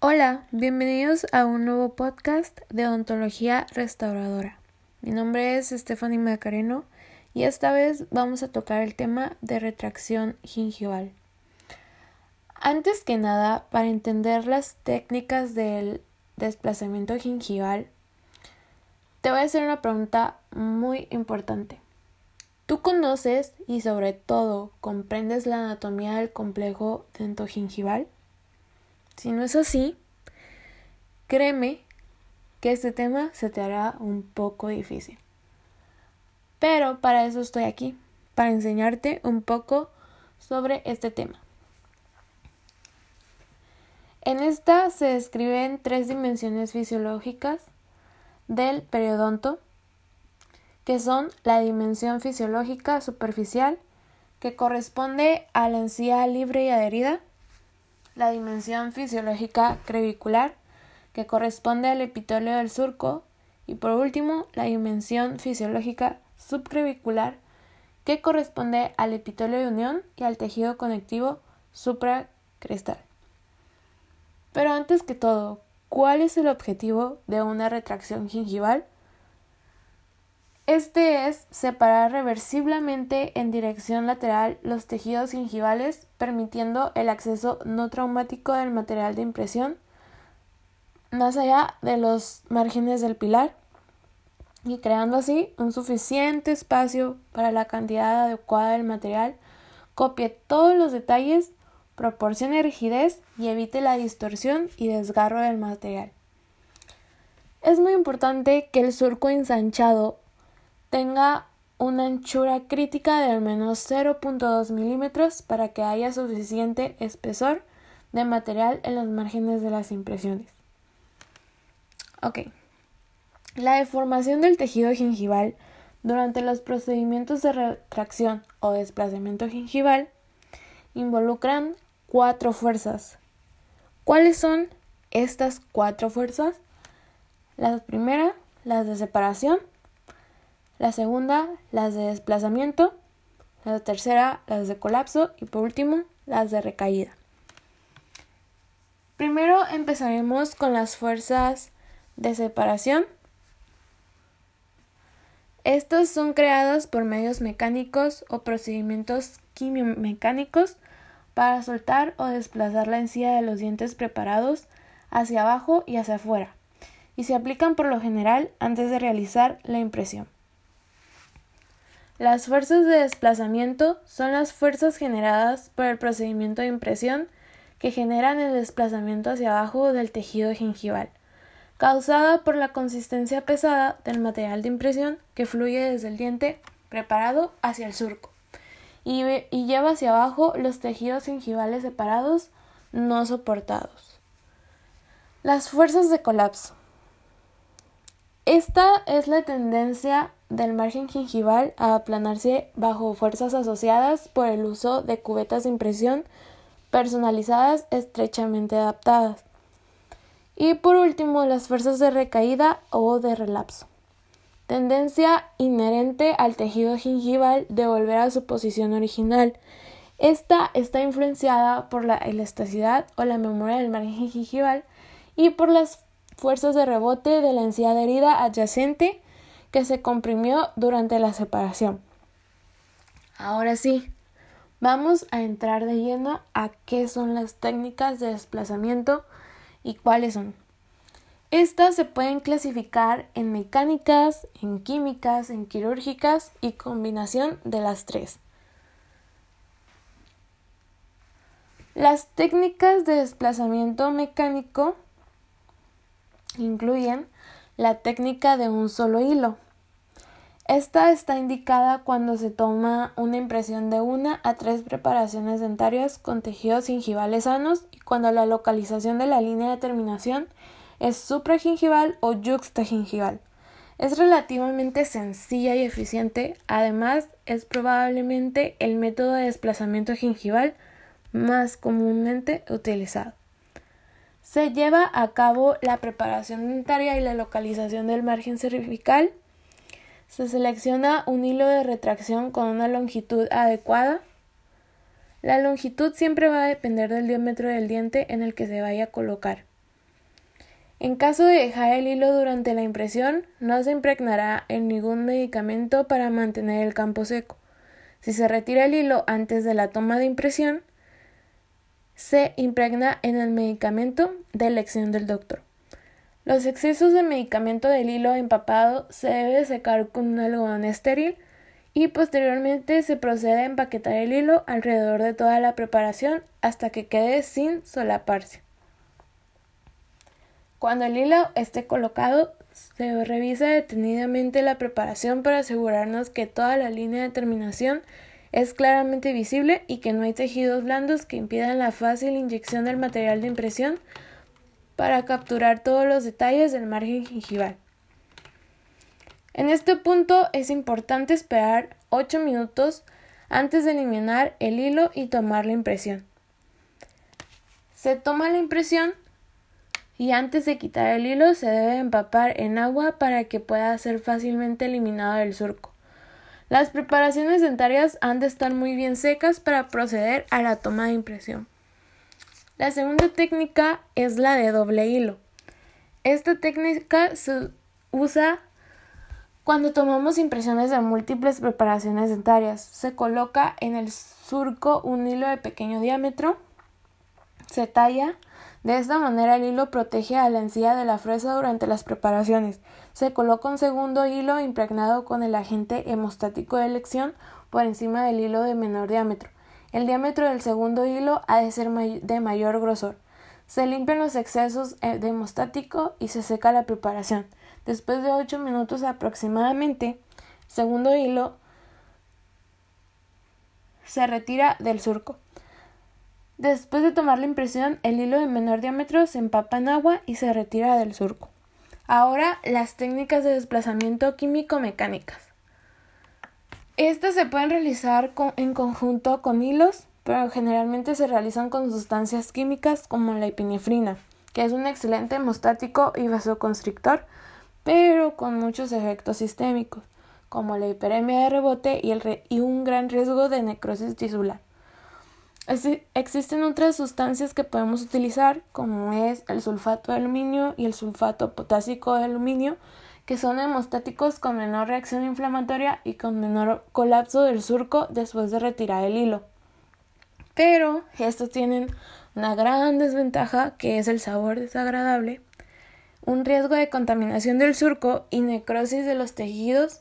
Hola, bienvenidos a un nuevo podcast de odontología restauradora. Mi nombre es Stephanie Macareno y esta vez vamos a tocar el tema de retracción gingival. Antes que nada, para entender las técnicas del desplazamiento gingival, te voy a hacer una pregunta muy importante. ¿Tú conoces y sobre todo comprendes la anatomía del complejo dentogingival? Si no es así, créeme que este tema se te hará un poco difícil. Pero para eso estoy aquí, para enseñarte un poco sobre este tema. En esta se describen tres dimensiones fisiológicas del periodonto, que son la dimensión fisiológica superficial, que corresponde a la encía libre y adherida, la dimensión fisiológica crevicular, que corresponde al epitelio del surco, y por último, la dimensión fisiológica subcrevicular, que corresponde al epitelio de unión y al tejido conectivo supracrestal. Pero antes que todo, ¿cuál es el objetivo de una retracción gingival? Este es separar reversiblemente en dirección lateral los tejidos gingivales, permitiendo el acceso no traumático del material de impresión más allá de los márgenes del pilar y creando así un suficiente espacio para la cantidad adecuada del material, copie todos los detalles, proporcione rigidez y evite la distorsión y desgarro del material. Es muy importante que el surco ensanchado tenga una anchura crítica de al menos 0.2 milímetros para que haya suficiente espesor de material en los márgenes de las impresiones. Ok. La deformación del tejido gingival durante los procedimientos de retracción o desplazamiento gingival involucran cuatro fuerzas. ¿Cuáles son estas cuatro fuerzas? La primera, las de separación, la segunda las de desplazamiento, la tercera las de colapso y por último las de recaída. Primero empezaremos con las fuerzas de separación. Estos son creados por medios mecánicos o procedimientos quimiomecánicos para soltar o desplazar la encía de los dientes preparados hacia abajo y hacia afuera, y se aplican por lo general antes de realizar la impresión. Las fuerzas de desplazamiento son las fuerzas generadas por el procedimiento de impresión que generan el desplazamiento hacia abajo del tejido gingival, causada por la consistencia pesada del material de impresión que fluye desde el diente preparado hacia el surco y, y lleva hacia abajo los tejidos gingivales separados no soportados. Las fuerzas de colapso. Esta es la tendencia del margen gingival a aplanarse bajo fuerzas asociadas por el uso de cubetas de impresión personalizadas estrechamente adaptadas. Y por último, las fuerzas de recaída o de relapso. Tendencia inherente al tejido gingival de volver a su posición original. Esta está influenciada por la elasticidad o la memoria del margen gingival y por las fuerzas de rebote de la encía herida adyacente que se comprimió durante la separación. Ahora sí, vamos a entrar de lleno a qué son las técnicas de desplazamiento y cuáles son. Estas se pueden clasificar en mecánicas, en químicas, en quirúrgicas y combinación de las tres. Las técnicas de desplazamiento mecánico incluyen la técnica de un solo hilo. Esta está indicada cuando se toma una impresión de una a tres preparaciones dentarias con tejidos gingivales sanos y cuando la localización de la línea de terminación es supragingival o yuxtagingival. Es relativamente sencilla y eficiente, además es probablemente el método de desplazamiento gingival más comúnmente utilizado. Se lleva a cabo la preparación dentaria y la localización del margen cervical. Se selecciona un hilo de retracción con una longitud adecuada. La longitud siempre va a depender del diámetro del diente en el que se vaya a colocar. En caso de dejar el hilo durante la impresión, no se impregnará en ningún medicamento para mantener el campo seco. Si se retira el hilo antes de la toma de impresión, se impregna en el medicamento de elección del doctor. Los excesos de medicamento del hilo empapado se debe secar con un algodón estéril y posteriormente se procede a empaquetar el hilo alrededor de toda la preparación hasta que quede sin solaparse. Cuando el hilo esté colocado, se revisa detenidamente la preparación para asegurarnos que toda la línea de terminación es claramente visible y que no hay tejidos blandos que impidan la fácil inyección del material de impresión para capturar todos los detalles del margen gingival. En este punto es importante esperar 8 minutos antes de eliminar el hilo y tomar la impresión. Se toma la impresión y antes de quitar el hilo se debe empapar en agua para que pueda ser fácilmente eliminado del surco. Las preparaciones dentarias han de estar muy bien secas para proceder a la toma de impresión. La segunda técnica es la de doble hilo. Esta técnica se usa cuando tomamos impresiones de múltiples preparaciones dentarias. Se coloca en el surco un hilo de pequeño diámetro, se talla de esta manera el hilo protege a la encía de la fresa durante las preparaciones. Se coloca un segundo hilo impregnado con el agente hemostático de elección por encima del hilo de menor diámetro. El diámetro del segundo hilo ha de ser de mayor grosor. Se limpian los excesos eh, de hemostático y se seca la preparación. Después de 8 minutos aproximadamente, segundo hilo se retira del surco. Después de tomar la impresión, el hilo de menor diámetro se empapa en agua y se retira del surco. Ahora, las técnicas de desplazamiento químico-mecánicas. Estas se pueden realizar en conjunto con hilos, pero generalmente se realizan con sustancias químicas como la epinefrina, que es un excelente hemostático y vasoconstrictor, pero con muchos efectos sistémicos, como la hiperemia de rebote y, y un gran riesgo de necrosis tisular existen otras sustancias que podemos utilizar, como es el sulfato de aluminio y el sulfato potásico de aluminio, que son hemostáticos con menor reacción inflamatoria y con menor colapso del surco después de retirar el hilo. Pero estos tienen una gran desventaja que es el sabor desagradable, un riesgo de contaminación del surco y necrosis de los tejidos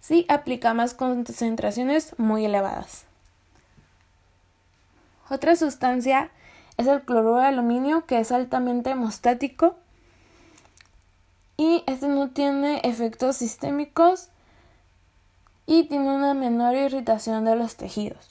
si aplicamos concentraciones muy elevadas. Otra sustancia es el cloruro de aluminio, que es altamente hemostático y este no tiene efectos sistémicos y tiene una menor irritación de los tejidos.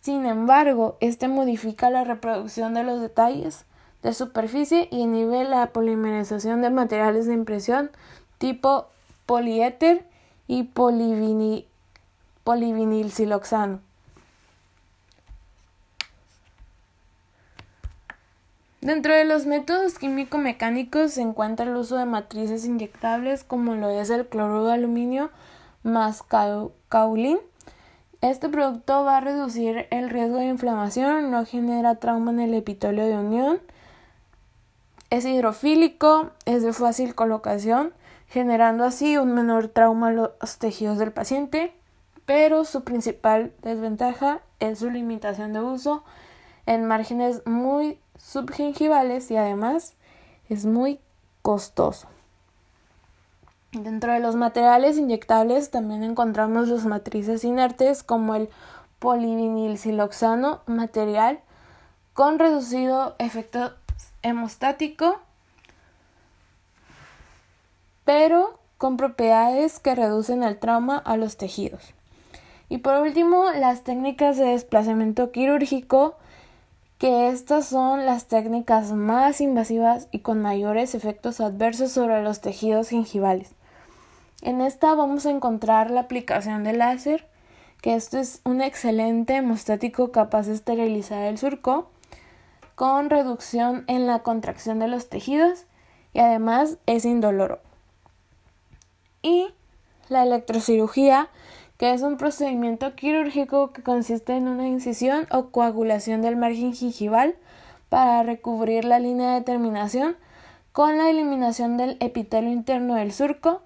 Sin embargo, este modifica la reproducción de los detalles de superficie y inhibe la polimerización de materiales de impresión tipo poliéter y polivinil, polivinilsiloxano. Dentro de los métodos químico-mecánicos se encuentra el uso de matrices inyectables como lo es el cloruro de aluminio más caulín. Este producto va a reducir el riesgo de inflamación, no genera trauma en el epitelio de unión, es hidrofílico, es de fácil colocación, generando así un menor trauma a los tejidos del paciente, pero su principal desventaja es su limitación de uso en márgenes muy subgingivales y además es muy costoso. Dentro de los materiales inyectables también encontramos los matrices inertes como el polivinilsiloxano material con reducido efecto hemostático, pero con propiedades que reducen el trauma a los tejidos. Y por último, las técnicas de desplazamiento quirúrgico que estas son las técnicas más invasivas y con mayores efectos adversos sobre los tejidos gingivales. En esta vamos a encontrar la aplicación de láser, que esto es un excelente hemostático capaz de esterilizar el surco, con reducción en la contracción de los tejidos y además es indoloro. Y la electrocirugía, que es un procedimiento quirúrgico que consiste en una incisión o coagulación del margen gingival para recubrir la línea de terminación con la eliminación del epitelio interno del surco,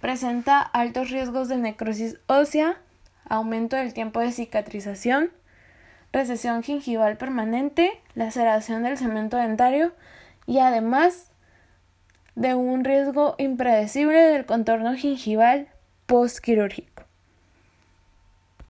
presenta altos riesgos de necrosis ósea, aumento del tiempo de cicatrización, recesión gingival permanente, laceración del cemento dentario y además de un riesgo impredecible del contorno gingival postquirúrgico.